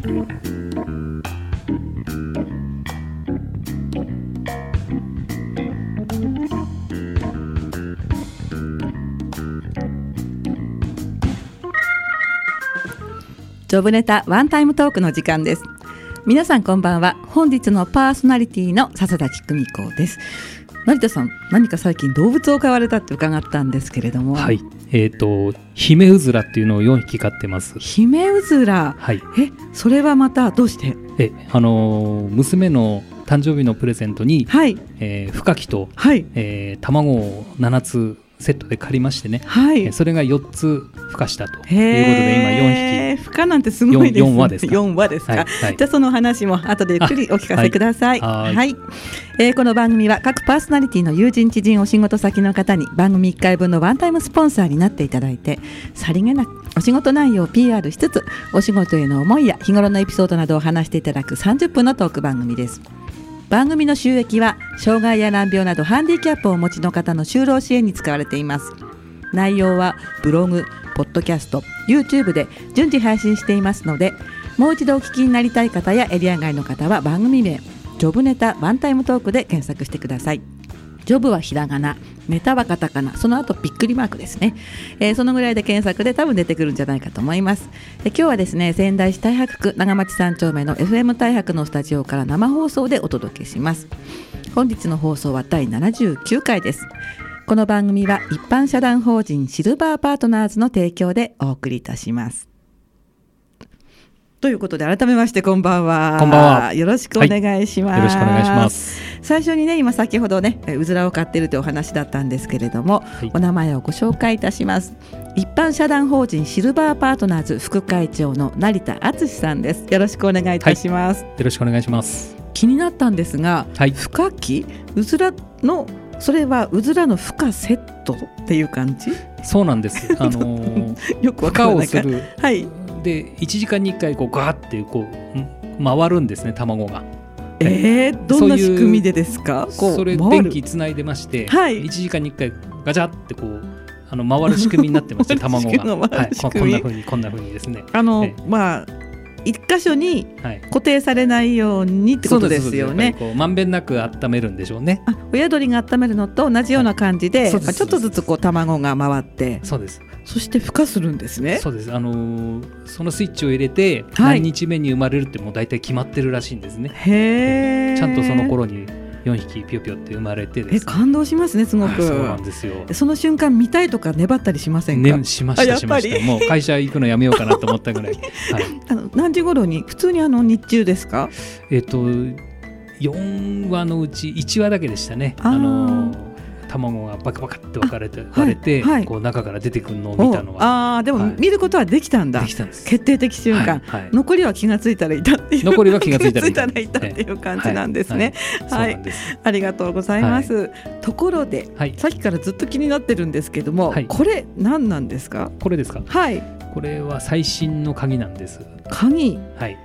ジョブネタワンタイムトークの時間です。皆さんこんばんは。本日のパーソナリティの笹崎久美子です。成田さん何か最近動物を飼われたって伺ったんですけれども。はい。えっ、とヒメウズラっていうのを4匹飼ってます。ヒメウズラはい。えそれはまたどうして？えあのー娘の誕生日のプレゼントに、はい。えー、フカキと、はい。えー卵を7つセットで借りましてね、はい。えーそれが4つ孵化したということでへー。負荷なんてすごいです四四羽ですか？四羽ですか、今4匹はい、はい。じゃあその話も後でゆっくりお聞かせください。は、はい。い。えーこの番組は各パーソナリティの友人知人お仕事先の方に番組1回分のワンタイムスポンサーになっていただいてさりげなくお仕事内容を PR しつつお仕事への思いや日頃のエピソードなどを話していただく30分のトーク番組です。番組の収益は障害や難病などハンディキャップをお持ちの方の就労支援に使われています。内容はブログ、ポッドキャスト、YouTube で順次配信していますのでもう一度お聞きになりたい方やエリア外の方は番組名ジョブネタワンタイムトークで検索してくださいジョブはひらがなネタはカタカナその後びっくりマークですね、えーそのぐらいで検索で多分出てくるんじゃないかと思いますで今日はですね仙台市太白区長町三丁目の FM 太白のスタジオから生放送でお届けします本日の放送は第79回ですこの番組は一般社団法人シルバーパートナーズの提供でお送りいたします。ということで改めましてこんばんは。こんばんはよろしくお願いします。よろしくお願いします。最初にね今先ほどねえうずらを飼ってるというお話だったんですけれども、いお名前をご紹介いたします。一般社団法人シルバーパートナーズ副会長の成田敦さんです。よろしくお願いいたします。よろしくお願いします。気になったんですが、はい孵化器うずらのそれはうずらの孵化セットっていう感じ？そうなんです。あのー、よくわからないかをするはいで1時間に1回こうガーってこうん？回るんですね卵が。えー、どんな仕組みでですか？それ電気つないでまして、はい1時間に1回ガチャってこうあの回る仕組みになってまして 卵が、はい、こんな風にこんな風 にですね。あの、えまあ一箇所にはい。固定されないようにってことですよねまんべんなく温めるんでしょうね。あ親鳥が温めるのと同じような感じで、はいちょっとずつこう卵が回ってそうです。そして孵化するんですねそうです。あのーそのスイッチを入れて、はい何日目に生まれるってもう大体決まってるらしいんですね。へえちゃんとその頃に4匹ぴよぴよって生まれてですね。え感動しますねすごく、はいそうなんですよ。その瞬間見たいとか粘ったりしませんか、ね、しましたしました。もう会社行くのやめようかなと思ったぐらい。はい。あの何時頃に普通にあの日中ですか？えっ、と4羽のうち1羽だけでしたね。あのー卵がバカバカって分かれて、割れて、はい。こう中から出てくるのを見たのはああーでもはい。見ることはできたんだ、できたんです。決定的瞬間、はい。はい。残りは気がついたらいたっていう。残りは気がついたらいた。っていう感じなんですね、はい。ありがとうございます、ところではい。さっきからずっと気になってるんですけども、はい。これ何なんですか？これですか？はい。これは最新の鍵なんです。鍵。はい。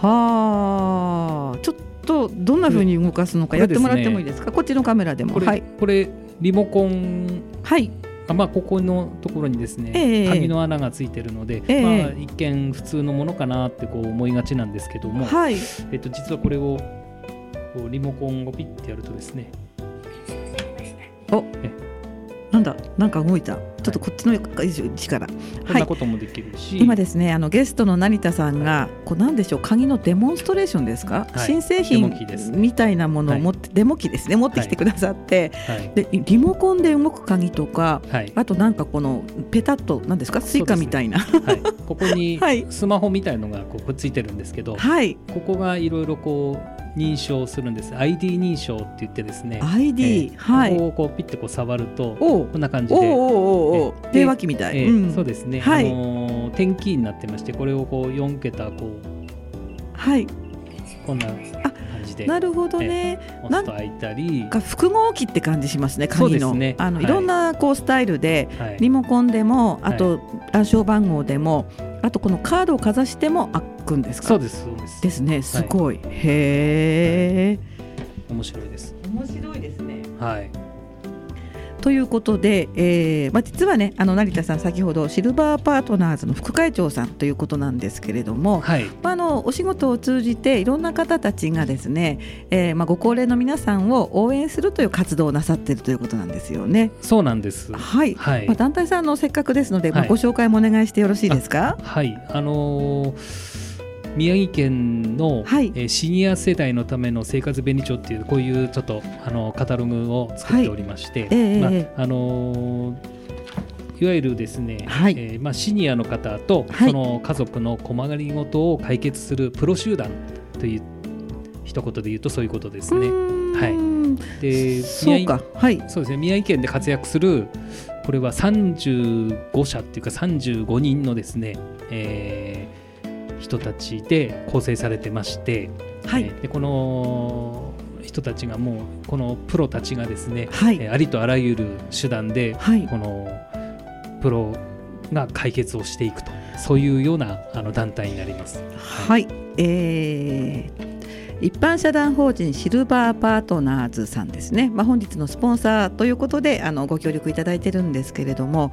はあ。ちょっとどんな風に動かすのかやってもらってもいいですか？こっちのカメラでも。これ、はい。これリモコン。はい。あまあここのところにですね、ええ。鍵の穴がついてるので、ええ。まあ一見普通のものかなってこう思いがちなんですけども、はい。えっと実はこれをこうリモコンをピッてやるとですね、お。え。なんだ？なんか動いたちょっとこっちの位置からこんはないこともできるし、今ですねあのゲストの成田さんがこうなんでしょう鍵のデモンストレーションですか、はい。新製品みたいなものを持って、デモ機ですね。持ってきてくださって、はい。でリモコンで動く鍵とかはい。あとなんかこのペタッとなんですか？スイカみたいな。はい、ここに はい。スマホみたいのがこうくっついてるんですけど、はい。ここがいろいろこう認証するんです。ID 認証って言ってですね、ID、ええ。はい。ここをこうピッてこう触るとこんな感じで。電話機みたい、ええ。うん。そうですね、はい。あのー点キーになってましてこれをこう4桁こうはい。こんな感じで。なるほどね、押すと開いたり、が複合機って感じしますね鍵の、ね。あの、はい。い、ろんなこうスタイルではい。リモコンでもあと暗証番号でも、あとこのカードをかざしても開くんですか？そうです。そうですですねすごい、へえ面白いです。面白いですね。はいということで、えーまあ、実はねあの成田さん先ほどシルバーパートナーズの副会長さんということなんですけれども、はい。まあ、あのお仕事を通じていろんな方たちがですね、えーまあ、ご高齢の皆さんを応援するという活動をなさっているということなんですよね。そうなんです。はい、はい。まあ、団体さんのせっかくですので、まあ、はい。ご紹介もお願いしてよろしいですか？はい。あのー宮城県の、はい。えーシニア世代のための生活便利帳っていうこういうちょっとあのカタログを作っておりまして、ええまあええ。あのーいわゆるですね、はい。えーまあ、シニアの方と、はい。その家族の困りごとを解決するプロ集団という一言で言うとそういうことですね。はい。でそうか。はい。そうですね。宮城県で活躍するこれは35社っていうか35人のですね、えー人たちで構成されてまして、はい。えーでこの人たちがもうこのプロたちがですね、はい。えーありとあらゆる手段ではい。このプロが解決をしていくとそういうようなあの団体になります。はい、えー一般社団法人シルバーパートナーズさんですね、まあ、本日のスポンサーということであのご協力いただいてるんですけれども、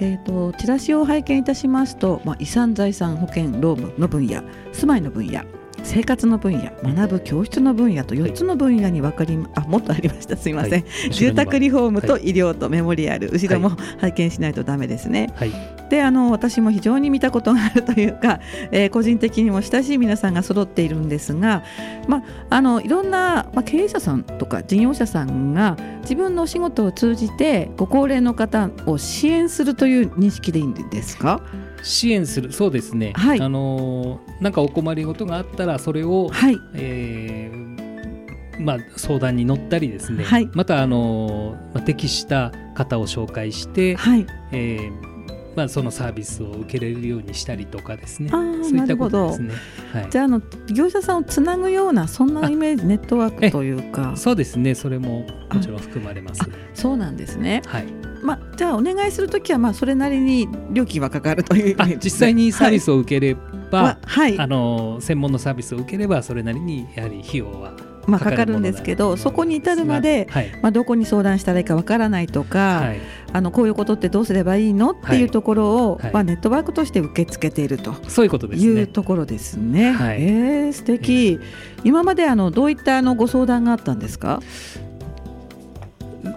えー、とチラシを拝見いたしますと、まあ、遺産財産保険労務の分野住まいの分野生活の分野学ぶ教室の分野と4つの分野に分かり、あもっとありました。すいません、はい。住宅リフォームとは医療とメモリアル、後ろも拝見しないとダメですね。はい。であの私も非常に見たことがあるというか、えー個人的にも親しい皆さんが揃っているんですが、まあ、あのいろんな、まあ、経営者さんとか事業者さんが自分のお仕事を通じてご高齢の方を支援するという認識でいいんですか？支援するそうですね、はい。あのーなんかお困りごとがあったらそれを、はい。えーまあ、相談に乗ったりですね、はい。また、あのーまあ、適した方を紹介して、はい。えーまあ、そのサービスを受けれるようにしたりとかですね。そういったことなるほど。ですね。はい。じゃああの業者さんをつなぐようなそんなイメージネットワークというか。そうですね。それももちろん含まれます。そうなんですね、はい、まあ、じゃあお願いするときはまあそれなりに料金はかかるというね実際にサービスを受ければ、ははい。あの専門のサービスを受ければそれなりにやはり費用はまあ、かかるんですけどそこに至るまで、はい。まあ、どこに相談したらいいかわからないとか、はい。あのこういうことってどうすればいいの？っていうところを、はい。まあ、ネットワークとして受け付けていると。そういうことですいうね。ところですね。はい。えー素敵、今まであのどういったあのご相談があったんですか？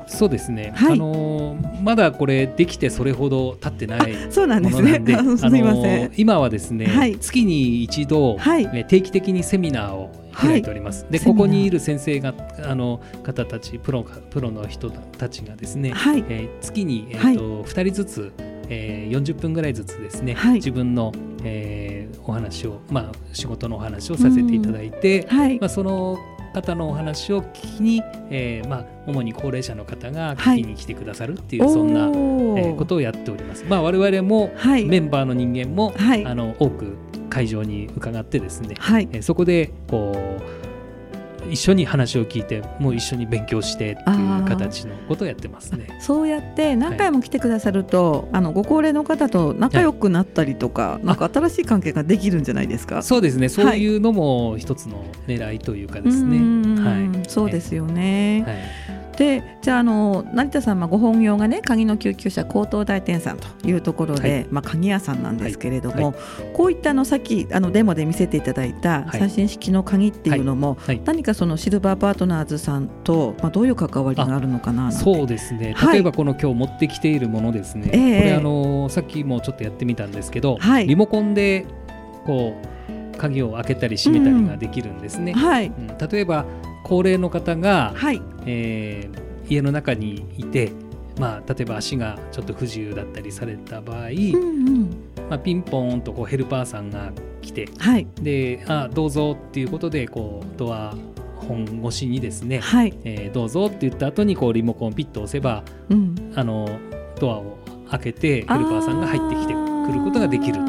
そうですね、はい。あのーまだこれできてそれほど経ってないそうなんですね。ものなんで。すみません。あのー今はですね、はい。月に一度、はい。えー定期的にセミナーを開いております。でここにいる先生があの方たちプロがプロの人たちがですね、はい。えー月に、えーと2人ずつ、えー40分ぐらいずつですね、はい。自分の、えーお話を、まあ、仕事のお話をさせていただいて、はい。まあ、その方のお話を聞きに、えーまあ、主に高齢者の方が聞きに来てくださるっていう、そんな、えーことをやっております。まあ、我々も、はい。メンバーの人間も、はい。あの多く会場に伺ってですね、はい。えーそこでこう一緒に話を聞いてもう一緒に勉強してっていう形のことをやってますね。そうやって何回も来てくださると、あのご高齢の方と仲良くなったりとか、なんか新しい関係ができるんじゃないですか？そうですねそういうのも一つの狙いというかですね。うーんはいそうですよね。はいでじゃああの成田さんはご本業がね鍵の救急車高等大店さんというところで、はい。まあ、鍵屋さんなんですけれども、はい。こういったあのさっきあのデモで見せていただいたはい。最新式の鍵っていうのも、はい。何かそのシルバーパートナーズさんと、まあ、どういう関わりがあるのかなそうですね。はい。例えばこの今日持ってきているものですね、ええ。これあのさっきもちょっとやってみたんですけど、はい。リモコンでこう鍵を開けたり閉めたりができるんですね。はい。うん。例えば高齢の方が、はいえー家の中にいて、まあ、例えば足がちょっと不自由だったりされた場合、うんうん。まあ、ピンポーンとこうヘルパーさんが来てはい。であどうぞっていうことでこうドア本越しにですね、はい、えーどうぞって言った後にこうリモコンをピッと押せばうん、あのドアを開けてヘルパーさんが入ってきてくることができると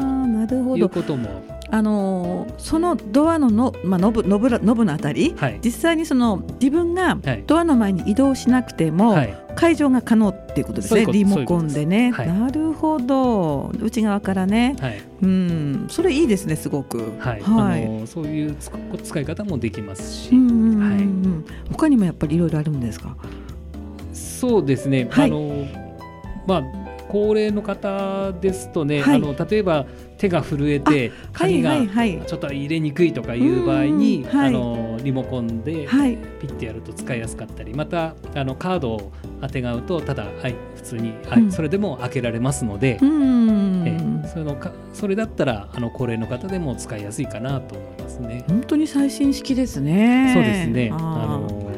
いうどことも、あのーそのドアのの、まあ、ノブノブらノブのあたりはい。実際にその自分がはい。ドアの前に移動しなくても、はい、解除が可能っていうことですねそういリモコンでね、なるほど。内側からね。はい。うん。それいいですねすごく。はい。はい。あのそういうつ使い方もできますし、うんはい。他にもやっぱりいろいろあるんですか？そうですね、はい。あのまあ高齢の方ですとね、はい。あの例えば手が震えてはい鍵がはいはい。ちょっと入れにくいとかいう場合に、うんはい。あのリモコンではい。ピッてやると使いやすかったりまたあのカードをあてがうとただ、はい、普通に、はいうん。それでも開けられますので、うん。ええそのかそれだったらあの高齢の方でも使いやすいかなと思いますね。本当に最新式ですね。そうですね。あの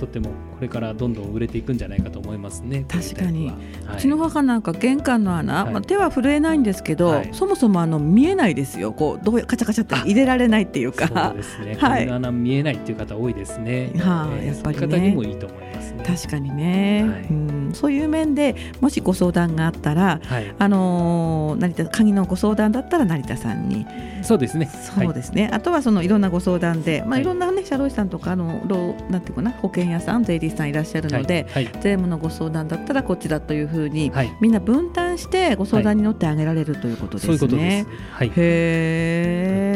とってもこれからどんどん売れていくんじゃないかと思いますね。確かに。こうちの母なんか玄関の穴、はい。まあ、手は震えないんですけど、はい。そもそもあの見えないですよ。こうどうやカチャカチャって入れられないっていうそうかですね。はい。穴見えないっていう方多いですね。はい。えーやっぱりね。方にもいいと思いますね。確かにね、はい。うん、そういう面でもしご相談があったらはい。あのー成田鍵のご相談だったら成田さんにそうですね。そうですね、あとはそのいろんなご相談で、まあ、はいいろんなね社労士さんとかあの労なんていうかな保険屋さん税理士さんいらっしゃるので、はい。税務のご相談だったらこっちだというふうに、はい。はいみんな分担してご相談に乗ってあげられるということですね。そういうことです。はい。へえ、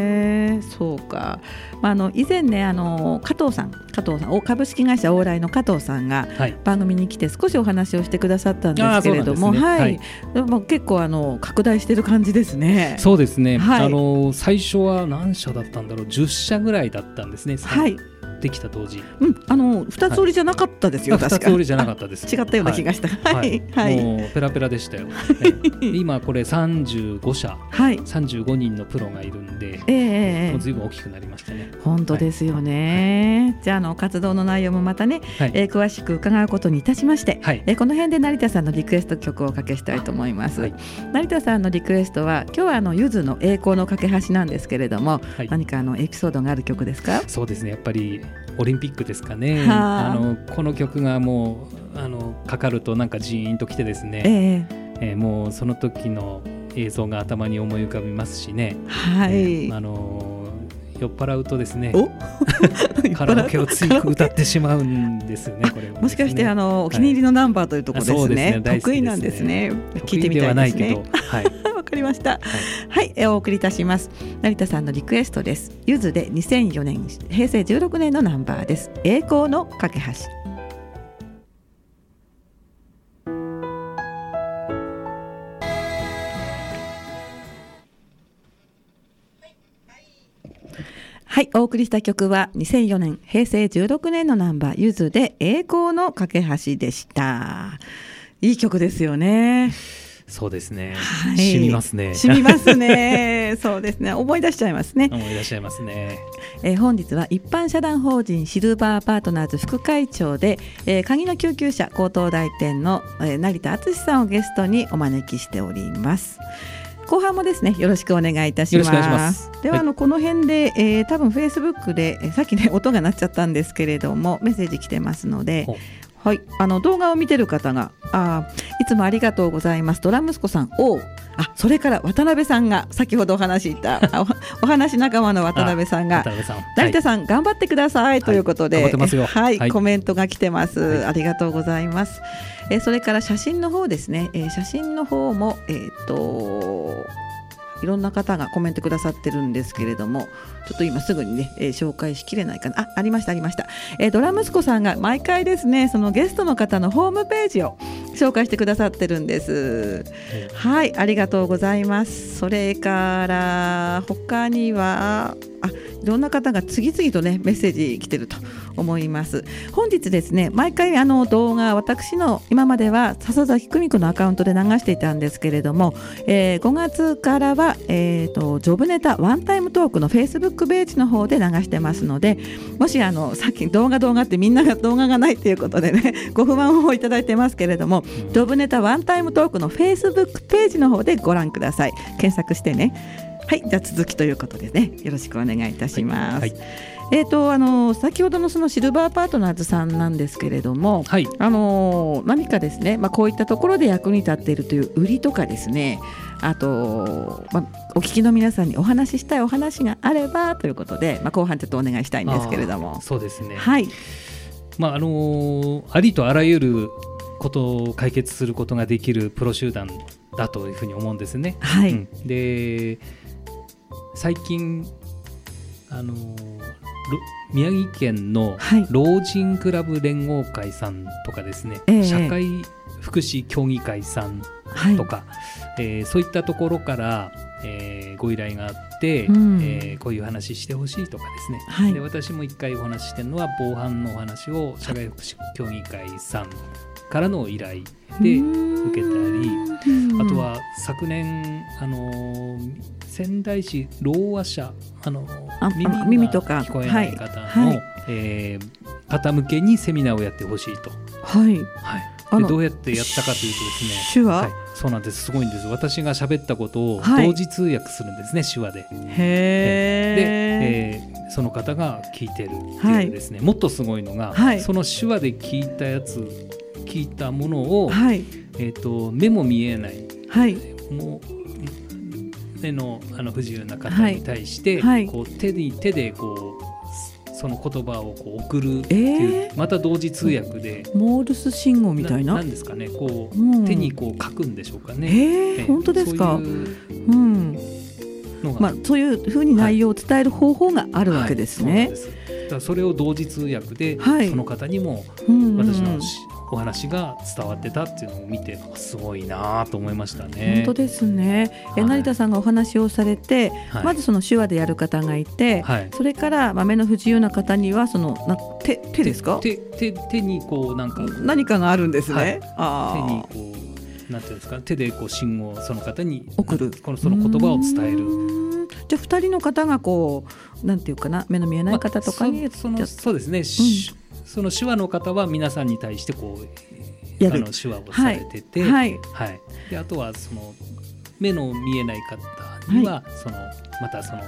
そうか。まあ、あの以前ね、あの加藤さん、加藤さん、お株式会社往来の加藤さんがはい。番組に来て少しお話をしてくださったんですけれども、ははいい。でも結構あの拡大してる感じですね。そうですね。はいあの最初は何社だったんだろう。10社ぐらいだったんですね。はい、できた当時。うん、あの二つ折りじゃなかったですよ、あ二確か。つ折りじゃなかったです。違ったような気がした。ははいい、はい、もうペラペラでしたよ。え え今これ35社、はい。35人のプロがいるんで、ええええもうずいぶん大きくなりましたね。本当ですよね。じゃああの活動の内容もまたね、はい。えー詳しく伺うことにいたしまして、はい。えーこの辺で成田さんのリクエスト曲をおかけしたいと思います。はい成田さんのリクエストは今日はあのゆずの栄光の架け橋なんですけれども、はい何かあのエピソードがある曲ですか？そうですね。やっぱりオリンピックですかね。はああのこの曲がもうあのかかるとなんかジーンときてですね。えええーもうその時の映像が頭に思い浮かびますしね。はい。えーあのー酔っ払うとですね。お？カラオケをつい歌ってしまうんですよね。これねもしかしてあのお気に入りのナンバーというところですあそうですね。ね大好きですね得意なんですね。聞いてみたではいないけですねど。。はい。わかりました。はい、えーお送りいたします。成田さんのリクエストです。ゆずで2004年平成16年のナンバーです。栄光の架け橋。はい、お送りした曲は2004年平成16年のナンバーゆずで栄光の架け橋でした。いい曲ですよね。そうですね。はい染みますね。染みますね。そうですね。思い出しちゃいますね。思い出しちゃいますね。えー本日は一般社団法人シルバーパートナーズ副会長で、えー鍵の救急車高等大店の、えー成田敦さんをゲストにお招きしております。後半もですねよろしくお願いいたします。では、はいあのこの辺で、えー多分フェイスブックで、えーさっきね音が鳴っちゃったんですけれどもメッセージ来てますので。はい、あの動画を見てる方があーいつもありがとうございます。ドラ息子さんおう。あそれから渡辺さんが先ほどお話しした あおお話仲間の渡辺さんが渡辺さん。成田さん、頑張ってください。ということで、はい、はい。コメントが来てます、はい。ありがとうございます。えーそれから写真の方ですね、えー写真の方もえーっといろんな方がコメントくださってるんですけれども、ちょっと今すぐにね、えー紹介しきれないかな。あ、ありましたありました。えードラ息子さんが毎回ですね、そのゲストの方のホームページを紹介してくださってるんです。はい、ありがとうございます。それから他にはあ、いろんな方が次々とねメッセージ来てると思います。本日ですね、毎回あの動画私の今までは笹崎久美子のアカウントで流していたんですけれども、えー5月からはえっ、とジョブネタワンタイムトークのフェイスブックページの方で流してますので、もしあのさっき動画動画ってみんなが動画がないっていうことでね ご不満をいただいてますけれども、うんジョブネタワンタイムトークのフェイスブックページの方でご覧ください。検索してね。はい、じゃあ続きということでね、よろしくお願いいたします。はいえっ、とあの先ほどのそのシルバーパートナーズさんなんですけれども、はい。あの何かですね、まあこういったところで役に立っているという売りとかですね、あと、まあ、お聞きの皆さんにお話ししたいお話があればということで、まあ、後半ちょっとお願いしたいんですけれども。そうですね。はい、まああのーありとあらゆることを解決することができるプロ集団だというふうに思うんですね。はい、うんで最近あのー宮城県のはい。老人クラブ連合会さんとかですね、ええ。社会福祉協議会さんはい。とか、えーそういったところから、えーご依頼があって、うん。えーこういう話してほしいとかですね、はい。で私も一回お話ししてるのは防犯のお話を社会福祉協議会さんからの依頼で受けたりあとは昨年、あのー仙台市ろう話者、あの耳が耳とか。聞こえない方の、はい。はい。えー方向けにセミナーをやってほしいと、はい。はい、でどうやってやったかというとですね。手話、はい、そうなんです。すごいんです。私が喋ったことをはい。同時通訳するんですね、手話で。へえで、えーその方が聞いてるってはいいうですね、もっとすごいのが、はい。その手話で聞いたやつ聞いたものを、はい。えー、と目も見えない。はい。もう目のあの不自由な方に対して、はい。こう手に手でこうその言葉をこう送るっていう、えまた同時通訳で、モールス信号みたいな？なんですかねこう、うん。手にこう書くんでしょうかね。えー、本当ですか？そういううん。まあそういうふうに内容を伝える方法があるわけですね。はい。そうなんです。それを同時通訳で、はい。その方にも私のしお話が伝わってたっていうのを見てすごいなと思いましたね。本当ですね。えはい。成田さんがお話をされて、はい。まずその手話でやる方がいて、はい、それからまあ目の不自由な方にはそのな手手ですか？手手手にこうなんか何かがあるんですね。はい。あ手にーこうなんていうんですか？手でこう信号をその方に送る。このその言葉を伝えうる。じゃあ二人の方がこうなんていうかな？目の見えない方とかにまあそそのそうですね、しその手話の方は皆さんに対してこうやる。あの手話をされてて、はい。はい、であとはその目の見えない方には、そのまたその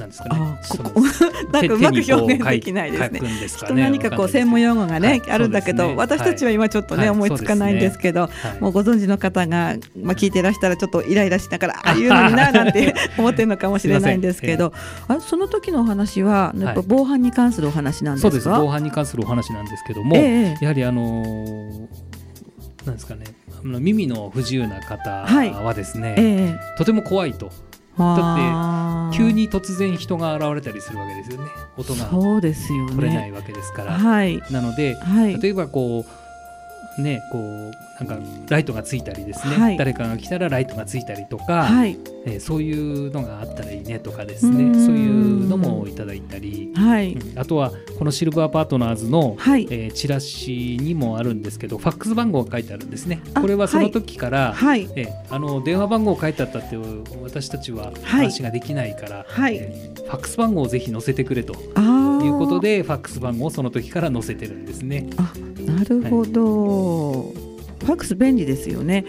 なんですかね。ここ なんかうまく表現できないですね。すかね。人何かこう専門用語がね、はいあるんだけど、ね。私たちは今ちょっとね、はい。思いつかないんですけど、はい。もうご存知の方が、まあ、聞いてらしたらちょっとイライラしながらああいうのにななんて 思ってるのかもしれないんですけどあその時のお話はやっぱ防犯に関するお話なんですか、そうです防犯に関するお話なんですけども、ええ。やはりあのーなんですかね耳の不自由な方はいはですね、ええ。とても怖いとあー。急に突然人が現れたりするわけですよね。音がそうですよね。取れないわけですから、はい。なのではい。例えばこうねこうなんかライトがついたりですね、はい。誰かが来たらライトがついたりとか、はい。えーそういうのがあったらいいねとかですね。そういうのもいただいたり、はい。うん。あとはこのシルバーパートナーズの、はい。えーチラシにもあるんですけどファックス番号が書いてあるんですね。あこれはその時から、はい。えーあの電話番号書いてあったって私たちは話ができないから、はい。えーファックス番号をぜひ載せてくれと。あーいうことでファックス番号をその時から載せてるんですね。なるほど、ファックス便利ですよね。ね。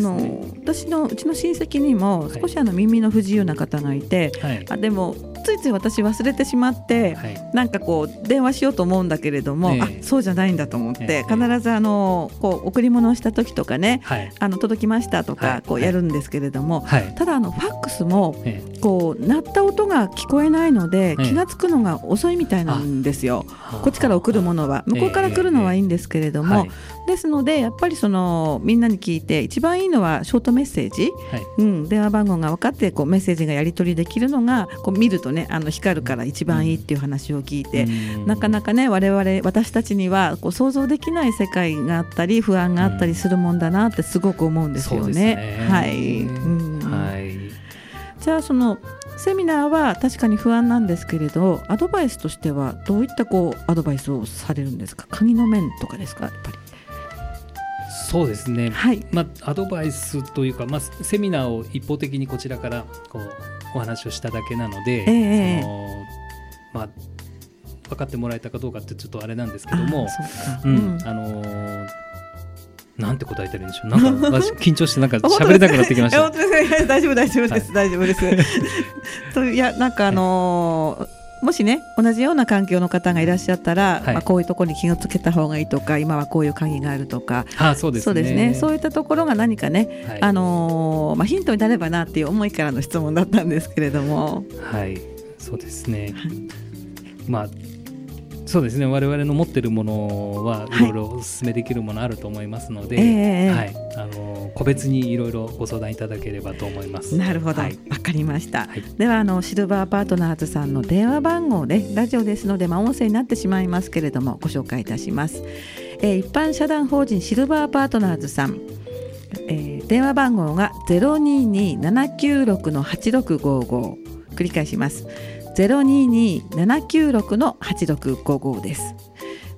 の私のうちの親戚にもはい。少しあの耳の不自由な方がいて、はい。あでもついつい私忘れてしまって、はい。なんかこう電話しようと思うんだけれども、ええ。あそうじゃないんだと思って、ええ。必ずあのこう贈り物をした時とかねはい。あの届きましたとはい。かこうやるんですけれども、はい。ただあのファックスもえこう鳴った音が聞こえないのでええ。気が付くのが遅いみたいなんですよ。ー。こっちから送るものは。向こうから来るのはいいんですけれども、はいですのでやっぱりそのみんなに聞いて一番いいのはショートメッセージ、はい。うん、電話番号が分かってこうメッセージがやり取りできるのがこう見るとねあの光るから一番いいっていう話を聞いて、うん。なかなかね我々私たちにはこう想像できない世界があったり不安があったりするもんだなってすごく思うんですよ。ね。はい、うん。はい。じゃあそのセミナーは確かに不安なんですけれどアドバイスとしてはどういったこうアドバイスをされるんですか？鍵の面とかですか？やっぱり。そうですね。はい。まあ、アドバイスというか、まあ、セミナーを一方的にこちらからこうお話をしただけなので、ええそのまあ、分かってもらえたかどうかってちょっとあれなんですけどもあ、そうんうん。あのーなんて答えたらいいんでしょう。なんか 私緊張してなんか喋れなくなってきましえた大丈夫大丈夫です、大丈夫です。といやなんかあのーもしね同じような環境の方がいらっしゃったら、はい。まあ、こういうところに気をつけた方がいいとか今はこういう鍵があるとかあそうですね。そうですね。そういったところが何かね、はい。あのーまあ、ヒントになればなっていう思いからの質問だったんですけれども。はい、そうですね。まあそうですね。我々の持ってるものはいろいろお勧めできるものあると思いますので、ええはい、あの個別にいろいろご相談いただければと思います。なるほど、わ、はいかりました。はい。ではあのシルバーパートナーズさんの電話番号でラジオですので、まあ、音声になってしまいますけれどもご紹介いたします、えー一般社団法人シルバーパートナーズさん、えー電話番号が022-796の8655繰り返します022-796の8655です。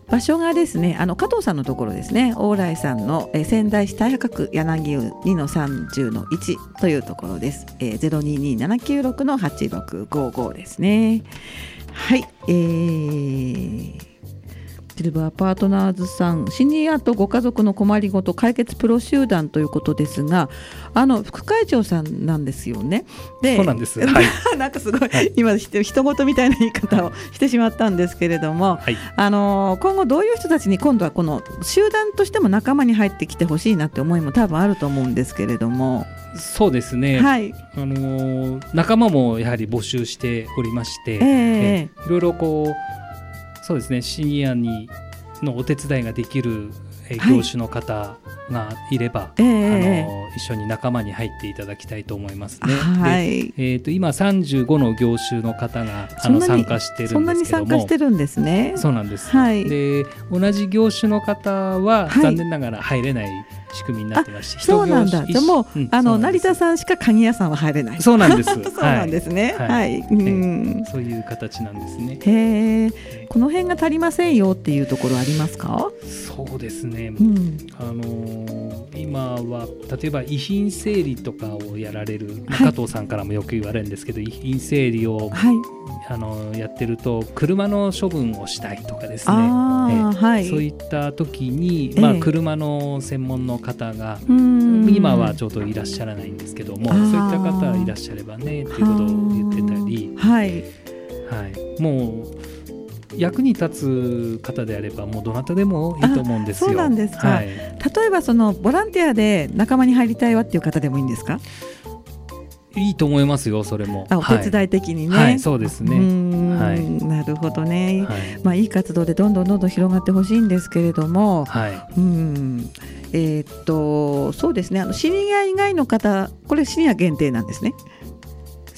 場所がですねあの加藤さんのところですね。往来さんの、えー仙台市太白区柳生2の30の1というところです、えー、022796の8655ですね。はいえーシルバーパートナーズさんシニアとご家族の困りごと解決プロ集団ということですがあの副会長さんなんですよね。でそうなんです。はい。なんかすごい、はい。今ひと人事みたいな言い方をしてしまったんですけれども、はい。あのー今後どういう人たちに今度はこの集団としても仲間に入ってきてほしいなって思いも多分あると思うんですけれども、そうですね、はい、あのー仲間もやはり募集しておりまして、え。ええ。いろいろこうそうですね。シニアにのお手伝いができる、業種の方がいれば、ええ。あえの一緒に仲間に入っていただきたいと思いますね。ではい、えー、と今35の業種の方があのそんなに参加してるそんなにんですけども。参加してるんですね。そうなんです、はい。で同じ業種の方ははい。残念ながら入れない仕組みになってまして、そうなんだ。一じゃあもう、うんあの成田さんしか鍵屋さんは入れない。そうなんです そうなんですね。ははいい、うん。そういう形なんですね。へえ、この辺が足りませんよっていうところありますか？そうですね、うん、あのー今は例えば遺品整理とかをやられる、まあはい加藤さんからもよく言われるんですけど遺品整理を、はい。あのーやってると車の処分をしたいとかですねああ、はい。そういった時に、ええまあ、車の専門の方が、うん今はちょっといらっしゃらないんですけどもそういった方いらっしゃればねということを言ってたり、はい。はい、もう役に立つ方であればもうどなたでもいいと思うんですよ。あそうなんですかはい、例えばそのボランティアで仲間に入りたいわっていう方でもいいんですか？いいと思いますよそれも。あ、お手い伝い的にね。はい、そうですね。んはいなるほどね。はい、まあいい活動でどんどんどんどん広がってほしいんですけれども、はい、うん、えーっとそうですね。あのシニア以外の方、これシニア限定なんですね。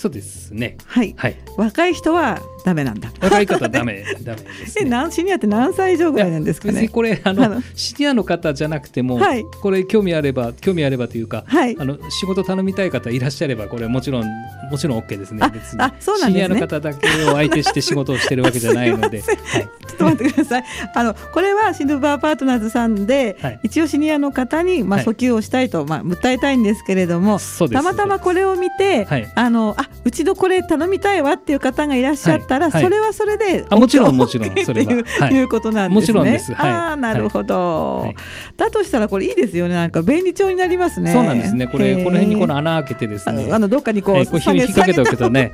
そうですね。はい。はい、若い人はダメなんだ。若い方ダメ ダメです、え、ね。なんシニアって何歳以上ぐらいなんですかね？別にこれあのシニアの方じゃなくても、はいこれ興味あれば興味あればというか、はいあ。の仕事頼みたい方いらっしゃればこれもちろんもちろん OK ですねあ別にあそうなんですねシニアの方だけを相手して仕事をしてるわけじゃないので、はい、ちょっと待ってください。あのこれはシルバーパートナーズさんで、はい一応シニアの方にまあはい訴求をしたいと、まあ訴えたいんですけれども、たまたまこれを見て、はいあのあうちのこれ頼みたいわっていう方がいらっしゃったら、はいはい。それはそれであもちろんもちろんそれは。はい。いうことなんですね。もちろんです。はい。ああなるほど、はい。だとしたらこれいいですよね。なんか便利帳になりますね。そうなんですね。これこの辺にこの穴開けてですね。あのどっかにこう、えーこう引っ掛けておくとね。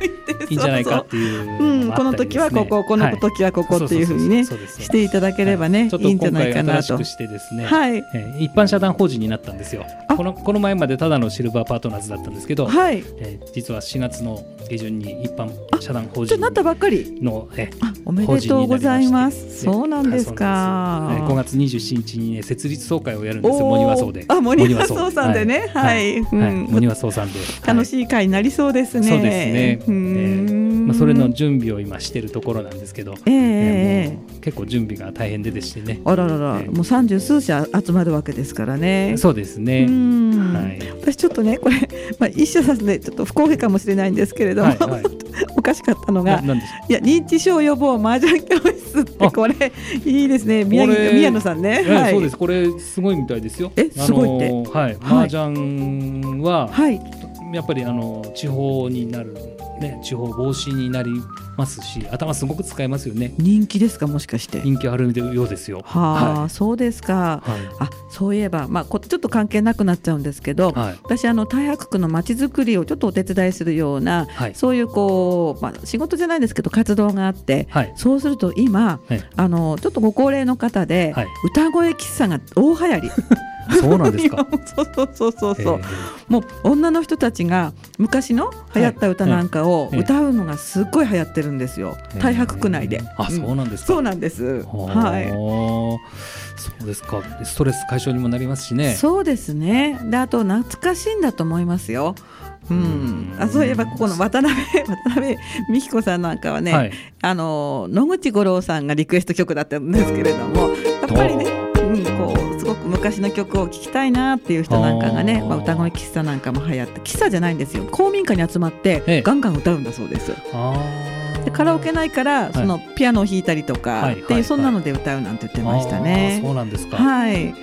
いいんじゃないかっていうのうん、この時はここ、この時はここっていうふうにね、していただければね、はい。いいんじゃないかなと。してですね、はい、えー一般社団法人になったんですよ。あこのこの前までただのシルバーパートナーズだったんですけど、はい、えー実は4月の下旬に一般社団法人じゃなったばっかり。の、えーあ、おめでとうございます。そうなんですか。5月27日に、ね、設立総会をやるんですよ、モニワ荘で。あ、モニワ荘。さんでね、はい、はい。はい。モニワ荘さんで。楽い、しい会になりそうですね。そうですね。うーそれの準備を今してるところなんですけど、ええええー結構準備が大変ででしてね。あららら、ええもう三十数社集まるわけですからね。そうですうね。んはい。私ちょっとねこれ、まあ、一社さんでちょっと不公平かもしれないんですけれども、はいはい おかしかったのがいや認知症予防麻雀教室ってあこれいいですね宮宮野さんね、はい、そうです。これすごいみたいですよ。えすごいって。はい麻雀は、はいやっぱりあの地方になるね地方防止になりますし頭すごく使えますよね。人気ですか？もしかして。人気あるようですよ。はあ、はそうですか。いはい。あそういえばまあこちょっと関係なくなっちゃうんですけど、はい。私あの太白区のまちづくりをちょっとお手伝いするようなはい。そういうこう、まあ、仕事じゃないですけど活動があってはい。そうすると今はい。あのちょっとご高齢の方で、はい。歌声喫茶が大流行りそうなんですか。そうそうそうそうそう。もう女の人たちが昔の流行った歌なんかをはい歌うのがすっごい流行ってるんですよ。太白区内で。あ、うん。そうなんですか。そうなんです。ははいいそうですか。ストレス解消にもなりますしね。そうですね。で、あと懐かしいんだと思いますよ。うん。うん、あそういえばここの渡辺渡辺美希子さんなんかはね、はい。あの野口五郎さんがリクエスト曲だったんですけれどもやっぱりね、昔の曲を聴きたいなっていう人なんかがねまあ、歌声喫茶なんかも流行って喫茶じゃないんですよ。公民館に集まってええ。ガンガン歌うんだそうです。あでカラオケないからい。そのピアノを弾いたりとか、はいっていう、はいそんなので歌うなんて言ってましたあねー。そうなんですか、はい。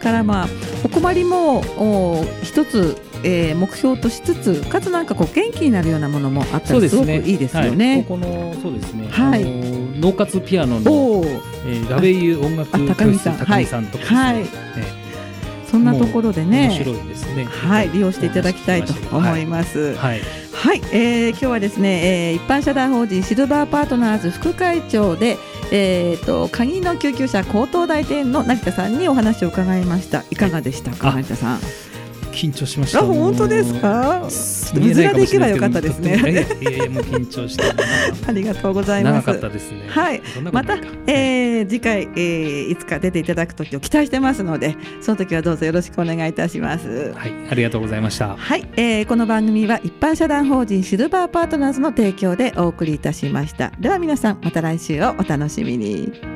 からまあお困りもお一つ、えー目標としつつかつなんかこう元気になるようなものもあったらすごくいいですよはい、ね。ここのそうですね、はい脳活ピアノの、えーラベイユ音楽あ高見さん。教室高見さんとかですね、はい。えそんなところでー面ね白。いですね。はい、利用していただきたいと思います。はい、はい、えー今日はですね、えー一般社団法人シルバーパートナーズ副会長で、えー、と鍵の救急車高等大店の成田さんにお話を伺いました。いかがでしたか、あ成田さん。緊張しました。あ、本当ですか？見えないかもしれないうずらで行けばよかったですね。いやいやもう緊張してありがとうございます。長かったですね。はい。そんなことない。かえー次回、えーいつか出ていただく時を期待してますのでその時はどうぞよろしくお願いいたします。はい。ありがとうございました。はい、えーこの番組は一般社団法人シルバーパートナーズの提供でお送りいたしました。では皆さんまた来週をお楽しみに。